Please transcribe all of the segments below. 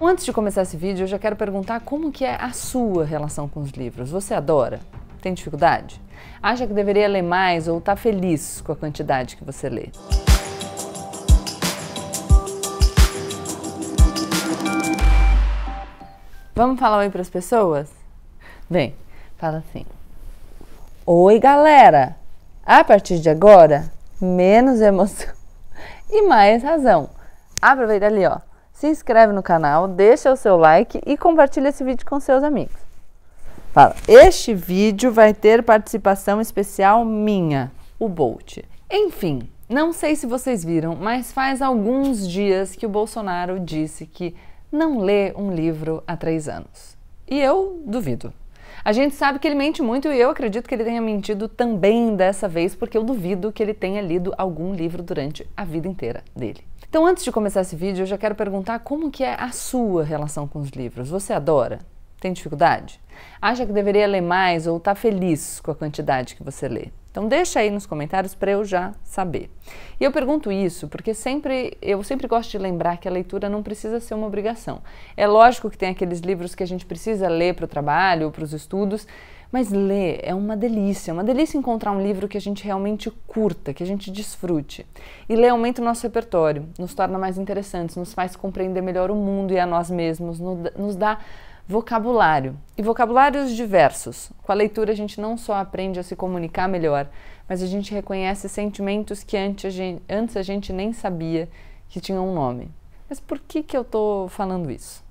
Antes de começar esse vídeo, eu já quero perguntar como que é a sua relação com os livros. Você adora? Tem dificuldade? Acha que deveria ler mais ou está feliz com a quantidade que você lê? Vamos falar oi para as pessoas? Vem, fala assim. Oi, galera! A partir de agora, menos emoção e mais razão. Aproveita ali, ó. Se inscreve no canal, deixa o seu like e compartilha esse vídeo com seus amigos. Fala, este vídeo vai ter participação especial minha, o Bolt. Enfim, não sei se vocês viram, mas faz alguns dias que o Bolsonaro disse que não lê um livro há três anos. E eu duvido. A gente sabe que ele mente muito e eu acredito que ele tenha mentido também dessa vez, porque eu duvido que ele tenha lido algum livro durante a vida inteira dele. Então, antes de começar esse vídeo, eu já quero perguntar como que é a sua relação com os livros. Você adora? Tem dificuldade? Acha que deveria ler mais ou está feliz com a quantidade que você lê? Então deixa aí nos comentários para eu já saber. E eu pergunto isso porque sempre eu sempre gosto de lembrar que a leitura não precisa ser uma obrigação. É lógico que tem aqueles livros que a gente precisa ler para o trabalho, para os estudos, mas ler é uma delícia, uma delícia encontrar um livro que a gente realmente curta, que a gente desfrute. E ler aumenta o nosso repertório, nos torna mais interessantes, nos faz compreender melhor o mundo e a nós mesmos, nos dá vocabulário. E vocabulários diversos. Com a leitura a gente não só aprende a se comunicar melhor, mas a gente reconhece sentimentos que antes a gente, antes a gente nem sabia que tinham um nome. Mas por que, que eu estou falando isso?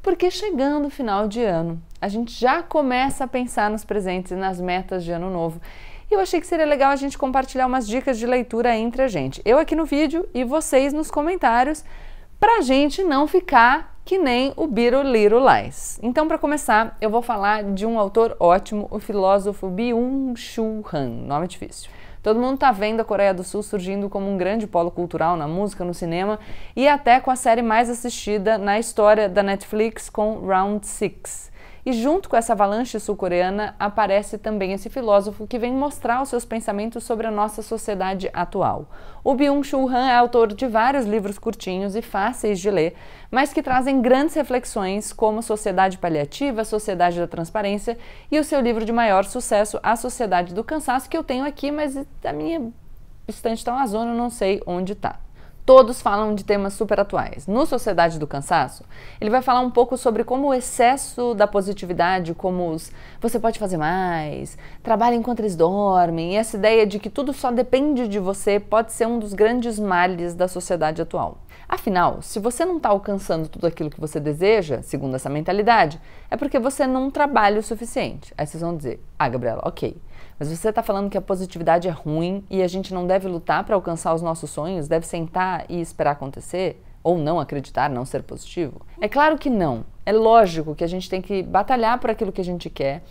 Porque chegando o final de ano, a gente já começa a pensar nos presentes e nas metas de ano novo. E eu achei que seria legal a gente compartilhar umas dicas de leitura entre a gente. Eu aqui no vídeo e vocês nos comentários, para a gente não ficar que nem o Biro Little Lies. Então, para começar, eu vou falar de um autor ótimo, o filósofo Byung-Chul Han, nome difícil. Todo mundo está vendo a Coreia do Sul surgindo como um grande polo cultural na música, no cinema e até com a série mais assistida na história da Netflix com Round Six. E junto com essa avalanche sul-coreana aparece também esse filósofo que vem mostrar os seus pensamentos sobre a nossa sociedade atual. O Byung-Chul Han é autor de vários livros curtinhos e fáceis de ler, mas que trazem grandes reflexões como Sociedade Paliativa, Sociedade da Transparência e o seu livro de maior sucesso, A Sociedade do Cansaço, que eu tenho aqui, mas a minha estante está na zona, não sei onde está todos falam de temas super atuais. No Sociedade do Cansaço, ele vai falar um pouco sobre como o excesso da positividade, como os você pode fazer mais, trabalha enquanto eles dormem, e essa ideia de que tudo só depende de você pode ser um dos grandes males da sociedade atual. Afinal, se você não está alcançando tudo aquilo que você deseja, segundo essa mentalidade, é porque você não trabalha o suficiente. Aí vocês vão dizer, ah, Gabriela, ok. Mas você está falando que a positividade é ruim e a gente não deve lutar para alcançar os nossos sonhos, deve sentar e esperar acontecer? Ou não acreditar, não ser positivo? É claro que não. É lógico que a gente tem que batalhar por aquilo que a gente quer.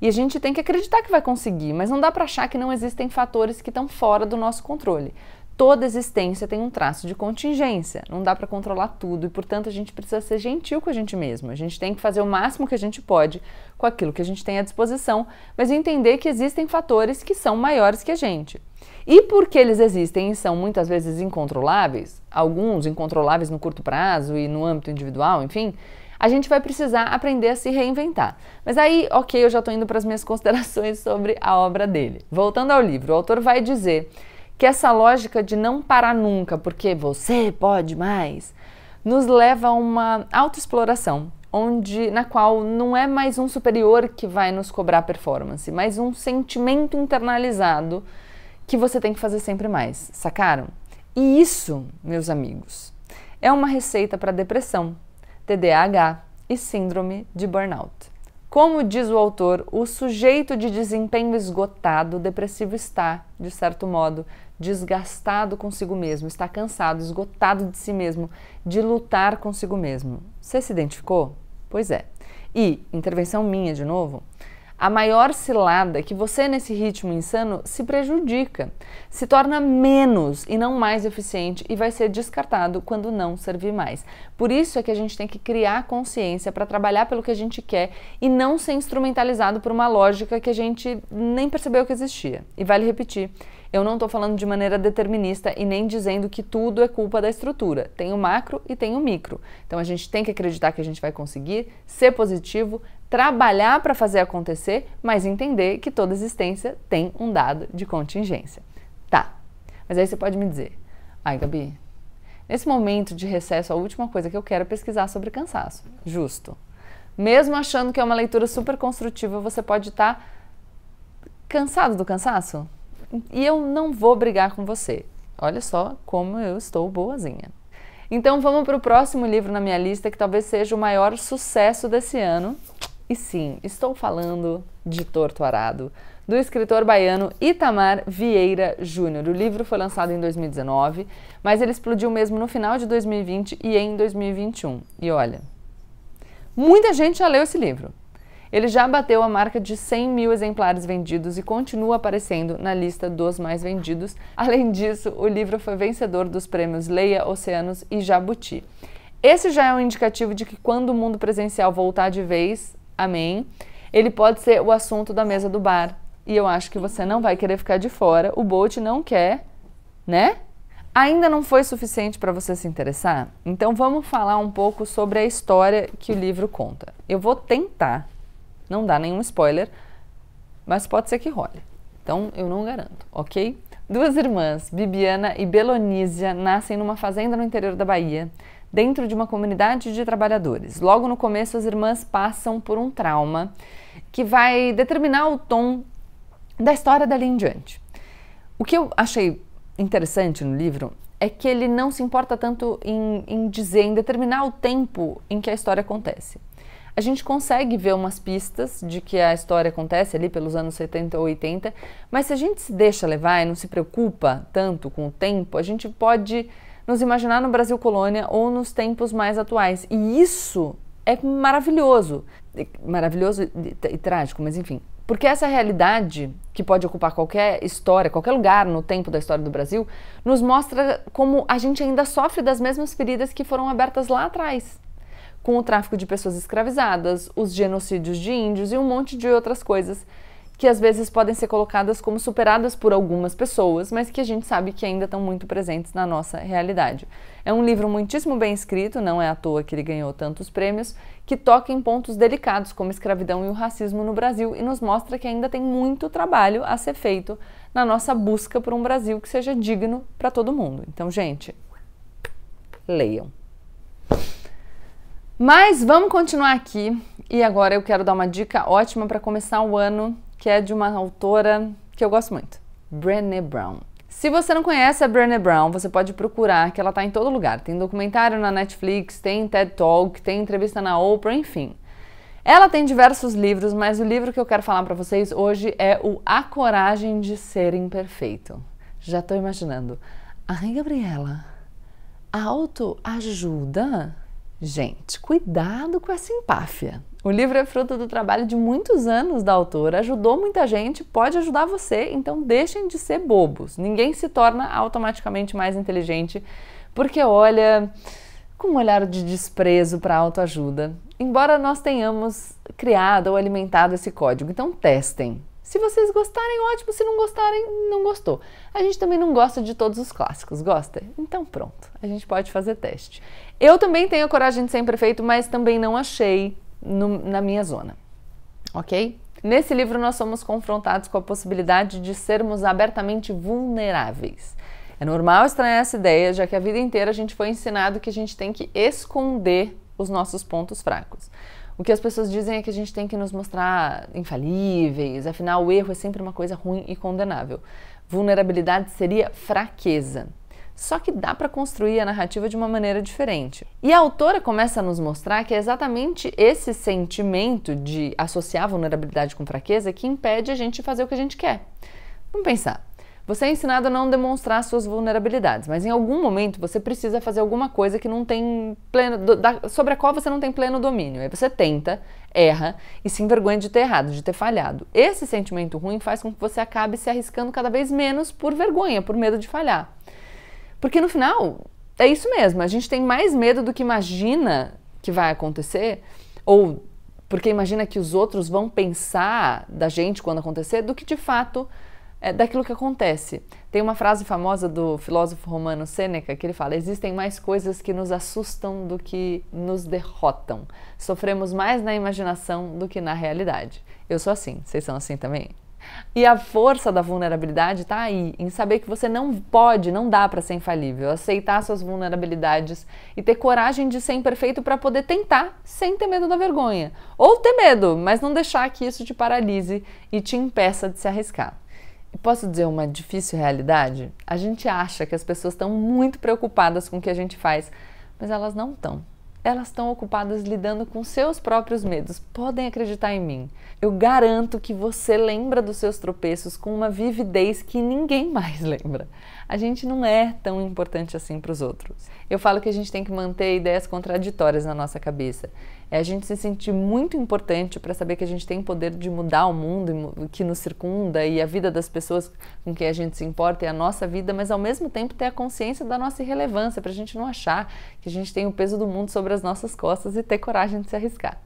E a gente tem que acreditar que vai conseguir, mas não dá para achar que não existem fatores que estão fora do nosso controle toda existência tem um traço de contingência, não dá para controlar tudo e, portanto, a gente precisa ser gentil com a gente mesmo. A gente tem que fazer o máximo que a gente pode com aquilo que a gente tem à disposição, mas entender que existem fatores que são maiores que a gente. E porque eles existem e são muitas vezes incontroláveis, alguns incontroláveis no curto prazo e no âmbito individual, enfim, a gente vai precisar aprender a se reinventar. Mas aí, ok, eu já estou indo para as minhas considerações sobre a obra dele. Voltando ao livro, o autor vai dizer que essa lógica de não parar nunca, porque você pode mais, nos leva a uma autoexploração, onde na qual não é mais um superior que vai nos cobrar performance, mas um sentimento internalizado que você tem que fazer sempre mais. Sacaram? E isso, meus amigos, é uma receita para depressão, TDAH e síndrome de burnout. Como diz o autor, o sujeito de desempenho esgotado, depressivo está, de certo modo, desgastado consigo mesmo, está cansado, esgotado de si mesmo, de lutar consigo mesmo. Você se identificou? Pois é. E, intervenção minha de novo, a maior cilada que você, nesse ritmo insano, se prejudica, se torna menos e não mais eficiente e vai ser descartado quando não servir mais. Por isso é que a gente tem que criar consciência para trabalhar pelo que a gente quer e não ser instrumentalizado por uma lógica que a gente nem percebeu que existia. E vale repetir, Eu não estou falando de maneira determinista e nem dizendo que tudo é culpa da estrutura. Tem o macro e tem o micro. Então a gente tem que acreditar que a gente vai conseguir, ser positivo, trabalhar para fazer acontecer, mas entender que toda existência tem um dado de contingência. Tá, mas aí você pode me dizer, ai Gabi, nesse momento de recesso, a última coisa que eu quero é pesquisar sobre cansaço. Justo. Mesmo achando que é uma leitura super construtiva, você pode estar tá cansado do cansaço? E eu não vou brigar com você. Olha só como eu estou boazinha. Então vamos para o próximo livro na minha lista, que talvez seja o maior sucesso desse ano. E sim, estou falando de Torto Arado, do escritor baiano Itamar Vieira Júnior. O livro foi lançado em 2019, mas ele explodiu mesmo no final de 2020 e em 2021. E olha, muita gente já leu esse livro. Ele já bateu a marca de 100 mil exemplares vendidos e continua aparecendo na lista dos mais vendidos. Além disso, o livro foi vencedor dos prêmios Leia, Oceanos e Jabuti. Esse já é um indicativo de que quando o mundo presencial voltar de vez, amém, ele pode ser o assunto da mesa do bar. E eu acho que você não vai querer ficar de fora. O Bolt não quer, né? Ainda não foi suficiente para você se interessar? Então vamos falar um pouco sobre a história que o livro conta. Eu vou tentar não dá nenhum spoiler, mas pode ser que role. Então eu não garanto, ok? Duas irmãs, Bibiana e Belonísia, nascem numa fazenda no interior da Bahia, dentro de uma comunidade de trabalhadores. Logo no começo, as irmãs passam por um trauma que vai determinar o tom da história dali em diante. O que eu achei interessante no livro é que ele não se importa tanto em, em dizer, em determinar o tempo em que a história acontece a gente consegue ver umas pistas de que a história acontece ali pelos anos 70 ou 80, mas se a gente se deixa levar e não se preocupa tanto com o tempo, a gente pode nos imaginar no Brasil colônia ou nos tempos mais atuais. E isso é maravilhoso. Maravilhoso e, e trágico, mas enfim. Porque essa realidade, que pode ocupar qualquer história, qualquer lugar no tempo da história do Brasil, nos mostra como a gente ainda sofre das mesmas feridas que foram abertas lá atrás com o tráfico de pessoas escravizadas, os genocídios de índios e um monte de outras coisas que às vezes podem ser colocadas como superadas por algumas pessoas, mas que a gente sabe que ainda estão muito presentes na nossa realidade. É um livro muitíssimo bem escrito, não é à toa que ele ganhou tantos prêmios, que toca em pontos delicados como escravidão e o racismo no Brasil e nos mostra que ainda tem muito trabalho a ser feito na nossa busca por um Brasil que seja digno para todo mundo. Então, gente, leiam. Mas vamos continuar aqui e agora eu quero dar uma dica ótima para começar o ano, que é de uma autora que eu gosto muito, Brené Brown. Se você não conhece a Brené Brown, você pode procurar, que ela está em todo lugar. Tem documentário na Netflix, tem TED Talk, tem entrevista na Oprah, enfim. Ela tem diversos livros, mas o livro que eu quero falar para vocês hoje é o A Coragem de Ser Imperfeito. Já estou imaginando. Ai, Gabriela, autoajuda? Gente, cuidado com essa empáfia. O livro é fruto do trabalho de muitos anos da autora, ajudou muita gente, pode ajudar você, então deixem de ser bobos. Ninguém se torna automaticamente mais inteligente porque olha com um olhar de desprezo para a autoajuda, embora nós tenhamos criado ou alimentado esse código. Então testem. Se vocês gostarem, ótimo. Se não gostarem, não gostou. A gente também não gosta de todos os clássicos, gosta? Então pronto, a gente pode fazer teste. Eu também tenho coragem de ser imperfeito, mas também não achei no, na minha zona. Ok? Nesse livro, nós somos confrontados com a possibilidade de sermos abertamente vulneráveis. É normal estranhar essa ideia, já que a vida inteira a gente foi ensinado que a gente tem que esconder os nossos pontos fracos. O que as pessoas dizem é que a gente tem que nos mostrar infalíveis, afinal, o erro é sempre uma coisa ruim e condenável. Vulnerabilidade seria fraqueza. Só que dá para construir a narrativa de uma maneira diferente. E a autora começa a nos mostrar que é exatamente esse sentimento de associar vulnerabilidade com fraqueza que impede a gente de fazer o que a gente quer. Vamos pensar. Você é ensinado a não demonstrar suas vulnerabilidades, mas em algum momento você precisa fazer alguma coisa que não tem pleno, da, sobre a qual você não tem pleno domínio. Aí você tenta, erra e se envergonha de ter errado, de ter falhado. Esse sentimento ruim faz com que você acabe se arriscando cada vez menos por vergonha, por medo de falhar. Porque no final, é isso mesmo, a gente tem mais medo do que imagina que vai acontecer, ou porque imagina que os outros vão pensar da gente quando acontecer, do que de fato é, daquilo que acontece. Tem uma frase famosa do filósofo romano Sêneca que ele fala: existem mais coisas que nos assustam do que nos derrotam. Sofremos mais na imaginação do que na realidade. Eu sou assim, vocês são assim também? E a força da vulnerabilidade está aí, em saber que você não pode, não dá para ser infalível, aceitar suas vulnerabilidades e ter coragem de ser imperfeito para poder tentar sem ter medo da vergonha. Ou ter medo, mas não deixar que isso te paralise e te impeça de se arriscar. E posso dizer uma difícil realidade? A gente acha que as pessoas estão muito preocupadas com o que a gente faz, mas elas não estão. Elas estão ocupadas lidando com seus próprios medos. Podem acreditar em mim. Eu garanto que você lembra dos seus tropeços com uma vividez que ninguém mais lembra. A gente não é tão importante assim para os outros. Eu falo que a gente tem que manter ideias contraditórias na nossa cabeça é a gente se sentir muito importante para saber que a gente tem poder de mudar o mundo que nos circunda e a vida das pessoas com quem a gente se importa e a nossa vida, mas ao mesmo tempo ter a consciência da nossa irrelevância, para a gente não achar que a gente tem o peso do mundo sobre as nossas costas e ter coragem de se arriscar.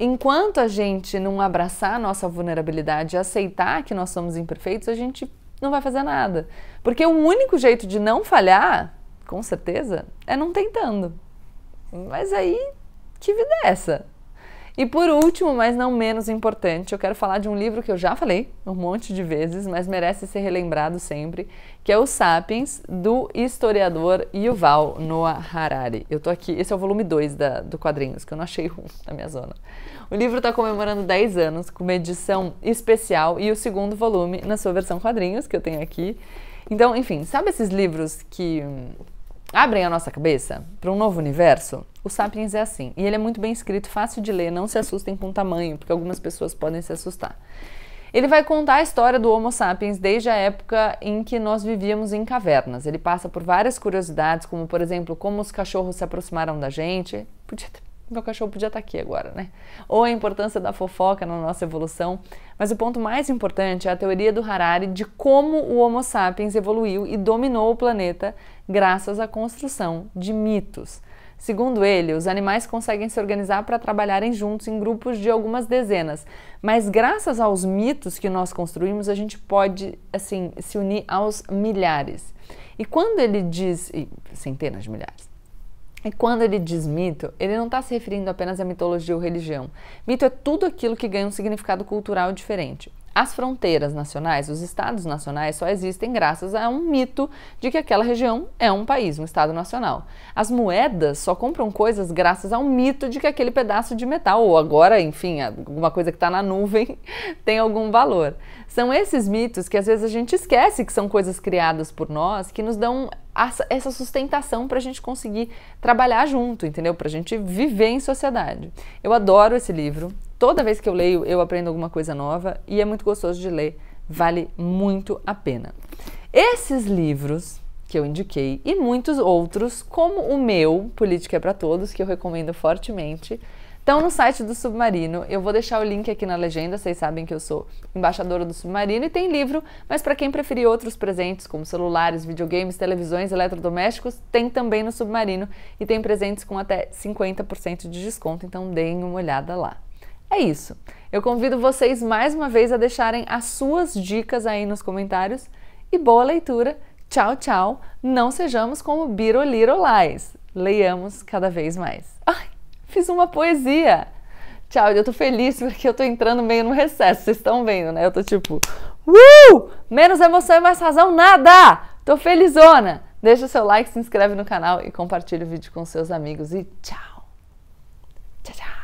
Enquanto a gente não abraçar a nossa vulnerabilidade e aceitar que nós somos imperfeitos, a gente não vai fazer nada. Porque o único jeito de não falhar, com certeza, é não tentando. Mas aí que vida é essa? E por último, mas não menos importante, eu quero falar de um livro que eu já falei um monte de vezes, mas merece ser relembrado sempre, que é o Sapiens, do historiador Yuval Noah Harari. Eu tô aqui, esse é o volume 2 do Quadrinhos, que eu não achei um na minha zona. O livro está comemorando 10 anos, com uma edição especial e o segundo volume na sua versão quadrinhos, que eu tenho aqui. Então, enfim, sabe esses livros que abrem a nossa cabeça para um novo universo, o Sapiens é assim. E ele é muito bem escrito, fácil de ler, não se assustem com o tamanho, porque algumas pessoas podem se assustar. Ele vai contar a história do Homo sapiens desde a época em que nós vivíamos em cavernas. Ele passa por várias curiosidades, como por exemplo, como os cachorros se aproximaram da gente. Podia ter meu cachorro podia estar aqui agora, né? Ou a importância da fofoca na nossa evolução. Mas o ponto mais importante é a teoria do Harari de como o Homo sapiens evoluiu e dominou o planeta graças à construção de mitos. Segundo ele, os animais conseguem se organizar para trabalharem juntos em grupos de algumas dezenas, mas graças aos mitos que nós construímos, a gente pode assim se unir aos milhares. E quando ele diz centenas de milhares, e quando ele diz mito, ele não está se referindo apenas à mitologia ou religião. Mito é tudo aquilo que ganha um significado cultural diferente. As fronteiras nacionais, os estados nacionais, só existem graças a um mito de que aquela região é um país, um estado nacional. As moedas só compram coisas graças a um mito de que aquele pedaço de metal, ou agora, enfim, alguma coisa que está na nuvem, tem algum valor. São esses mitos que às vezes a gente esquece que são coisas criadas por nós, que nos dão essa sustentação para a gente conseguir trabalhar junto, entendeu? Para a gente viver em sociedade. Eu adoro esse livro. Toda vez que eu leio, eu aprendo alguma coisa nova e é muito gostoso de ler. Vale muito a pena. Esses livros que eu indiquei e muitos outros, como o meu, Política é para Todos, que eu recomendo fortemente, Estão no site do Submarino. Eu vou deixar o link aqui na legenda. Vocês sabem que eu sou embaixadora do Submarino e tem livro, mas para quem preferir outros presentes, como celulares, videogames, televisões, eletrodomésticos, tem também no Submarino e tem presentes com até 50% de desconto. Então deem uma olhada lá. É isso. Eu convido vocês mais uma vez a deixarem as suas dicas aí nos comentários e boa leitura. Tchau, tchau. Não sejamos como Birolirolais. Leiamos cada vez mais. Ai, Fiz uma poesia. Tchau, eu tô feliz porque eu tô entrando meio no recesso, vocês estão vendo, né? Eu tô tipo, uh! Menos emoção e mais razão, nada! Tô felizona! Deixa o seu like, se inscreve no canal e compartilha o vídeo com seus amigos e tchau! Tchau, tchau!